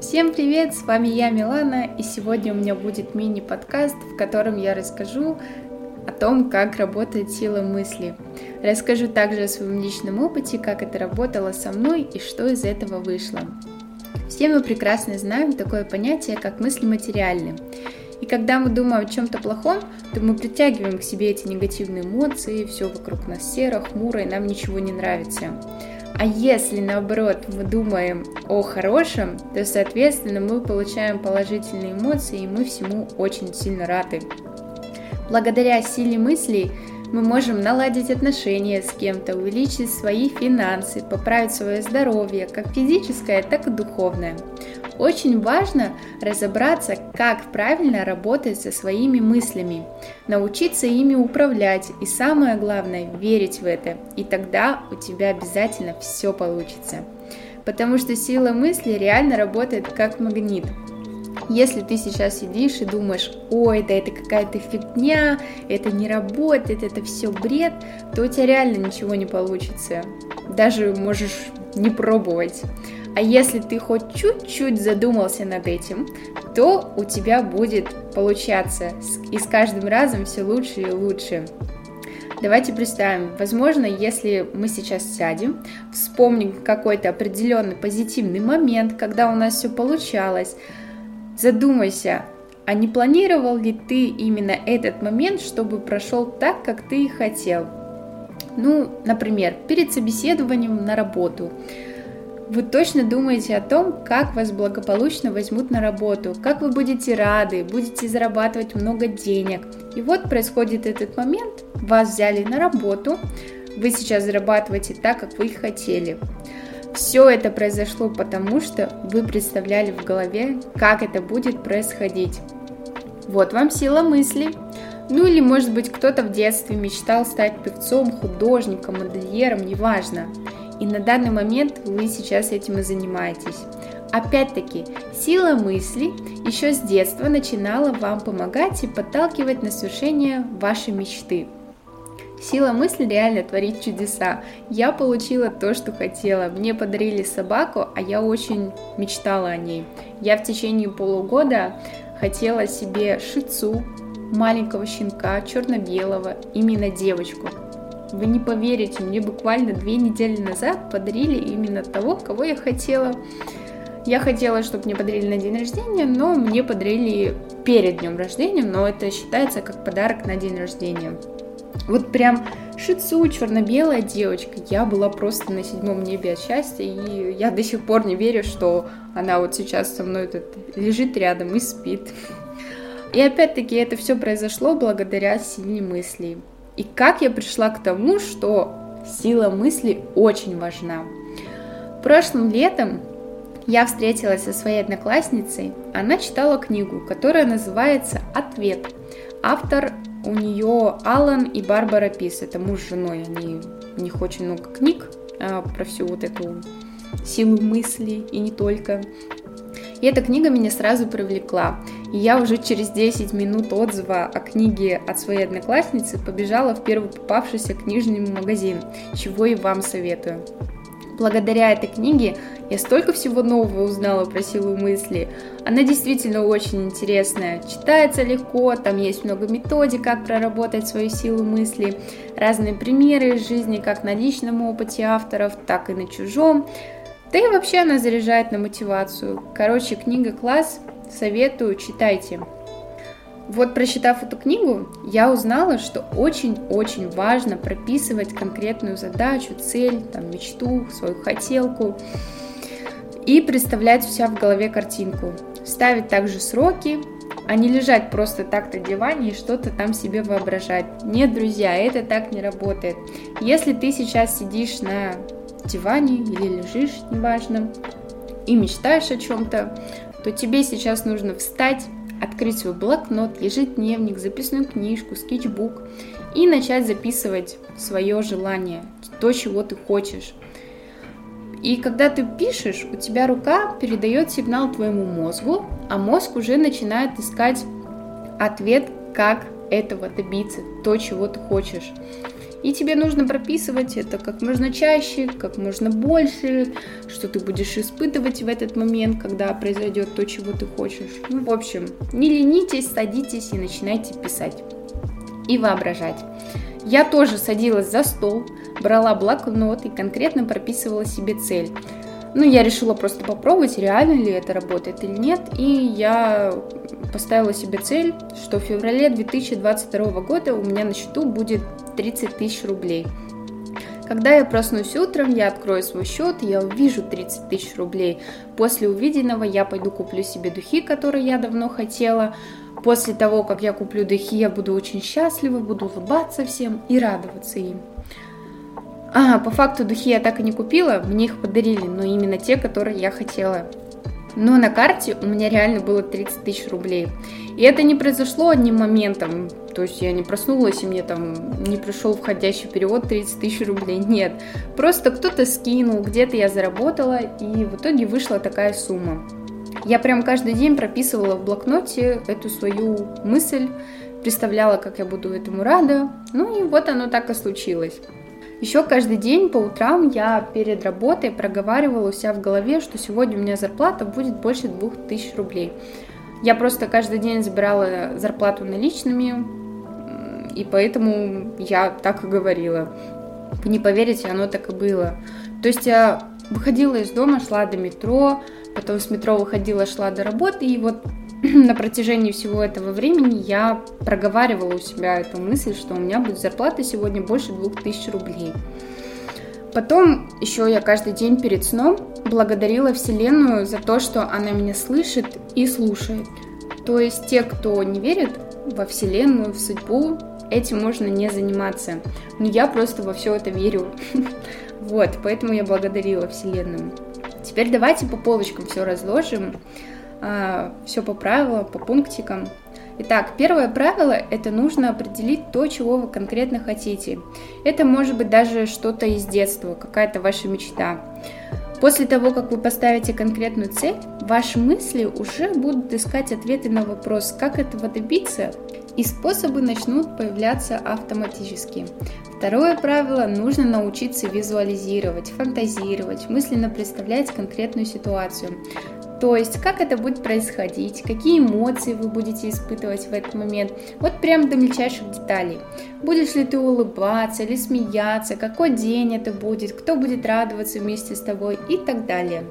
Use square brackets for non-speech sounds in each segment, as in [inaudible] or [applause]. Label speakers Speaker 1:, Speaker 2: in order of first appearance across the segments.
Speaker 1: Всем привет, с вами я, Милана, и сегодня у меня будет мини-подкаст, в котором я расскажу о том, как работает сила мысли. Расскажу также о своем личном опыте, как это работало со мной и что из этого вышло. Все мы прекрасно знаем такое понятие, как мысли материальны. И когда мы думаем о чем-то плохом, то мы притягиваем к себе эти негативные эмоции, все вокруг нас серо, хмуро, и нам ничего не нравится. А если наоборот мы думаем о хорошем, то соответственно мы получаем положительные эмоции, и мы всему очень сильно рады. Благодаря силе мыслей мы можем наладить отношения с кем-то, увеличить свои финансы, поправить свое здоровье, как физическое, так и духовное. Очень важно разобраться, как правильно работать со своими мыслями, научиться ими управлять и самое главное верить в это, и тогда у тебя обязательно все получится. Потому что сила мысли реально работает как магнит. Если ты сейчас сидишь и думаешь, ой, да это какая-то фигня, это не работает, это все бред, то у тебя реально ничего не получится. Даже можешь не пробовать. А если ты хоть чуть-чуть задумался над этим, то у тебя будет получаться. И с каждым разом все лучше и лучше. Давайте представим, возможно, если мы сейчас сядем, вспомним какой-то определенный позитивный момент, когда у нас все получалось, задумайся, а не планировал ли ты именно этот момент, чтобы прошел так, как ты и хотел? Ну, например, перед собеседованием на работу – вы точно думаете о том, как вас благополучно возьмут на работу, как вы будете рады, будете зарабатывать много денег. И вот происходит этот момент, вас взяли на работу, вы сейчас зарабатываете так, как вы хотели. Все это произошло потому, что вы представляли в голове, как это будет происходить. Вот вам сила мысли. Ну или, может быть, кто-то в детстве мечтал стать певцом, художником, модельером, неважно. И на данный момент вы сейчас этим и занимаетесь. Опять-таки, сила мысли еще с детства начинала вам помогать и подталкивать на свершение вашей мечты. Сила мысли реально творит чудеса. Я получила то, что хотела. Мне подарили собаку, а я очень мечтала о ней. Я в течение полугода хотела себе шицу, маленького щенка, черно-белого, именно девочку. Вы не поверите, мне буквально две недели назад подарили именно того, кого я хотела. Я хотела, чтобы мне подарили на день рождения, но мне подарили перед днем рождения, но это считается как подарок на день рождения. Вот прям шицу, черно-белая девочка. Я была просто на седьмом небе от счастья, и я до сих пор не верю, что она вот сейчас со мной тут лежит рядом и спит. И опять-таки это все произошло благодаря силе мыслей. И как я пришла к тому, что сила мысли очень важна. Прошлым летом я встретилась со своей одноклассницей. Она читала книгу, которая называется «Ответ». Автор у нее Алан и Барбара Пис. Это муж с женой. Они, у них очень много книг а, про всю вот эту силу мысли и не только. И эта книга меня сразу привлекла. И я уже через 10 минут отзыва о книге от своей одноклассницы побежала в первый попавшийся книжный магазин, чего и вам советую. Благодаря этой книге я столько всего нового узнала про силу мысли. Она действительно очень интересная, читается легко, там есть много методик, как проработать свою силу мысли, разные примеры из жизни, как на личном опыте авторов, так и на чужом. Да и вообще она заряжает на мотивацию. Короче, книга класс, советую, читайте. Вот прочитав эту книгу, я узнала, что очень-очень важно прописывать конкретную задачу, цель, там, мечту, свою хотелку и представлять у себя в голове картинку. Ставить также сроки, а не лежать просто так на диване и что-то там себе воображать. Нет, друзья, это так не работает. Если ты сейчас сидишь на диване или лежишь, неважно, и мечтаешь о чем-то, то тебе сейчас нужно встать, открыть свой блокнот, ежедневник, записную книжку, скетчбук и начать записывать свое желание, то, чего ты хочешь. И когда ты пишешь, у тебя рука передает сигнал твоему мозгу, а мозг уже начинает искать ответ, как этого добиться, то, чего ты хочешь. И тебе нужно прописывать это как можно чаще, как можно больше, что ты будешь испытывать в этот момент, когда произойдет то, чего ты хочешь. Ну, в общем, не ленитесь, садитесь и начинайте писать и воображать. Я тоже садилась за стол, брала блокнот и конкретно прописывала себе цель. Ну, я решила просто попробовать, реально ли это работает или нет. И я поставила себе цель, что в феврале 2022 года у меня на счету будет 30 тысяч рублей. Когда я проснусь утром, я открою свой счет, я увижу 30 тысяч рублей. После увиденного я пойду куплю себе духи, которые я давно хотела. После того, как я куплю духи, я буду очень счастлива, буду улыбаться всем и радоваться им. А, по факту духи я так и не купила, мне их подарили, но именно те, которые я хотела. Но на карте у меня реально было 30 тысяч рублей. И это не произошло одним моментом. То есть я не проснулась, и мне там не пришел входящий перевод 30 тысяч рублей. Нет. Просто кто-то скинул, где-то я заработала, и в итоге вышла такая сумма. Я прям каждый день прописывала в блокноте эту свою мысль, представляла, как я буду этому рада. Ну и вот оно так и случилось. Еще каждый день по утрам я перед работой проговаривала у себя в голове, что сегодня у меня зарплата будет больше 2000 рублей. Я просто каждый день забирала зарплату наличными, и поэтому я так и говорила. Вы не поверите, оно так и было. То есть я выходила из дома, шла до метро, потом с метро выходила, шла до работы, и вот [clears throat] на протяжении всего этого времени я проговаривала у себя эту мысль, что у меня будет зарплата сегодня больше 2000 рублей. Потом еще я каждый день перед сном благодарила Вселенную за то, что она меня слышит и слушает. То есть те, кто не верит во Вселенную, в судьбу, этим можно не заниматься. Но я просто во все это верю. [laughs] Вот, поэтому я благодарила Вселенную. Теперь давайте по полочкам все разложим. А, все по правилам, по пунктикам. Итак, первое правило – это нужно определить то, чего вы конкретно хотите. Это может быть даже что-то из детства, какая-то ваша мечта. После того, как вы поставите конкретную цель, ваши мысли уже будут искать ответы на вопрос, как этого добиться, и способы начнут появляться автоматически. Второе правило – нужно научиться визуализировать, фантазировать, мысленно представлять конкретную ситуацию. То есть, как это будет происходить, какие эмоции вы будете испытывать в этот момент, вот прям до мельчайших деталей. Будешь ли ты улыбаться или смеяться, какой день это будет, кто будет радоваться вместе с тобой и так далее.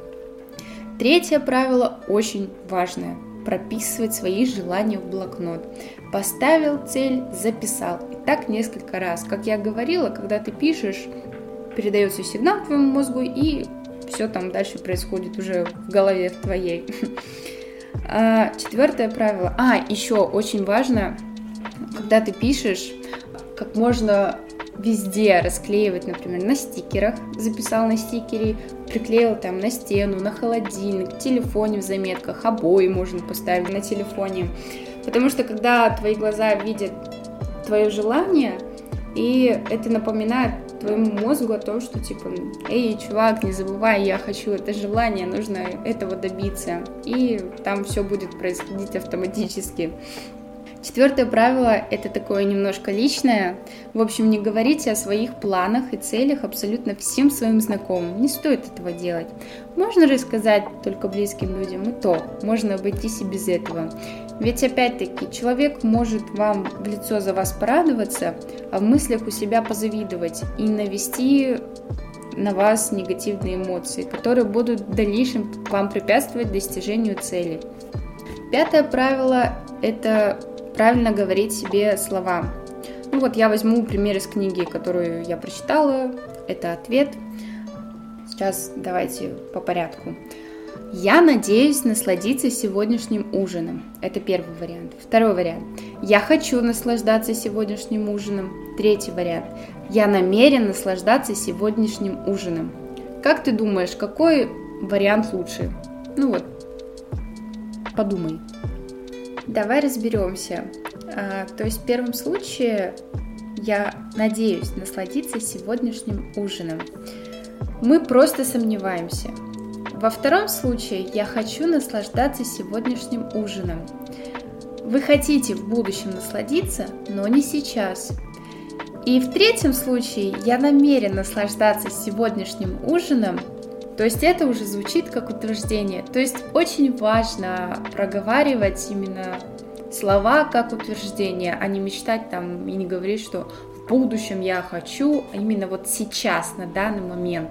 Speaker 1: Третье правило очень важное – прописывать свои желания в блокнот. Поставил цель, записал. И так несколько раз. Как я говорила, когда ты пишешь, передается сигнал твоему мозгу, и все там дальше происходит уже в голове твоей. [laughs] А, четвертое правило. А, еще очень важно, когда ты пишешь, как можно везде расклеивать, например, на стикерах, записал на стикере, приклеил там на стену, на холодильник, в телефоне в заметках, обои можно поставить на телефоне. Потому что когда твои глаза видят твое желание, и это напоминает твоему мозгу о том, что типа, эй, чувак, не забывай, я хочу это желание, нужно этого добиться. И там все будет происходить автоматически. Четвертое правило – это такое немножко личное. В общем, не говорите о своих планах и целях абсолютно всем своим знакомым. Не стоит этого делать. Можно рассказать только близким людям, и то можно обойтись и без этого. Ведь опять-таки человек может вам в лицо за вас порадоваться, а в мыслях у себя позавидовать и навести на вас негативные эмоции, которые будут в дальнейшем вам препятствовать достижению цели. Пятое правило – это правильно говорить себе слова. Ну вот я возьму пример из книги, которую я прочитала. Это ответ. Сейчас давайте по порядку. Я надеюсь насладиться сегодняшним ужином. Это первый вариант. Второй вариант. Я хочу наслаждаться сегодняшним ужином. Третий вариант. Я намерен наслаждаться сегодняшним ужином. Как ты думаешь, какой вариант лучше? Ну вот, подумай. Давай разберемся. А, то есть в первом случае я надеюсь насладиться сегодняшним ужином. Мы просто сомневаемся. Во втором случае я хочу наслаждаться сегодняшним ужином. Вы хотите в будущем насладиться, но не сейчас. И в третьем случае я намерен наслаждаться сегодняшним ужином, то есть это уже звучит как утверждение. То есть очень важно проговаривать именно слова как утверждение, а не мечтать там и не говорить, что в будущем я хочу, а именно вот сейчас, на данный момент.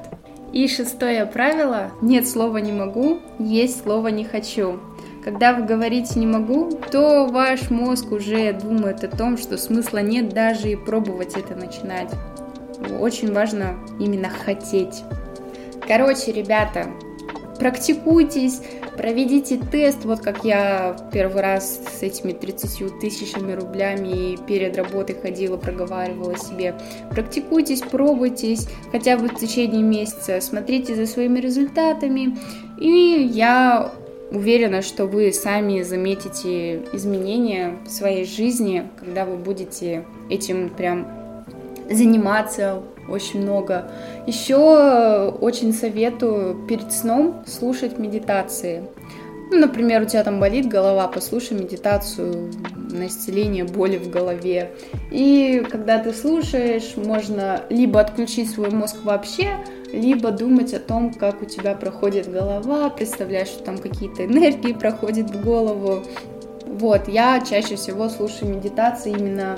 Speaker 1: И шестое правило – нет слова «не могу», есть слово «не хочу». Когда вы говорите «не могу», то ваш мозг уже думает о том, что смысла нет даже и пробовать это начинать. Очень важно именно хотеть. Короче, ребята, практикуйтесь, проведите тест, вот как я первый раз с этими 30 тысячами рублями перед работой ходила, проговаривала себе. Практикуйтесь, пробуйтесь хотя бы в течение месяца, смотрите за своими результатами, и я уверена, что вы сами заметите изменения в своей жизни, когда вы будете этим прям заниматься очень много. Еще очень советую перед сном слушать медитации. Ну, например, у тебя там болит голова, послушай медитацию на исцеление боли в голове. И когда ты слушаешь, можно либо отключить свой мозг вообще, либо думать о том, как у тебя проходит голова, представляешь, что там какие-то энергии проходят в голову. Вот, я чаще всего слушаю медитации именно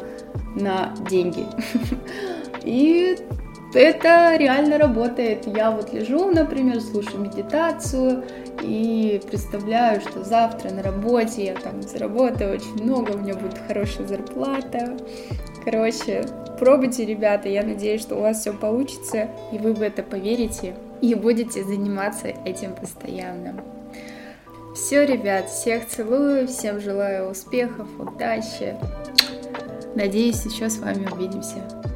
Speaker 1: на деньги. [laughs] И это реально работает. Я вот лежу, например, слушаю медитацию и представляю, что завтра на работе я там заработаю очень много, у меня будет хорошая зарплата. Короче, пробуйте, ребята, я надеюсь, что у вас все получится, и вы в это поверите, и будете заниматься этим постоянно. Все, ребят, всех целую, всем желаю успехов, удачи. Надеюсь, еще с вами увидимся.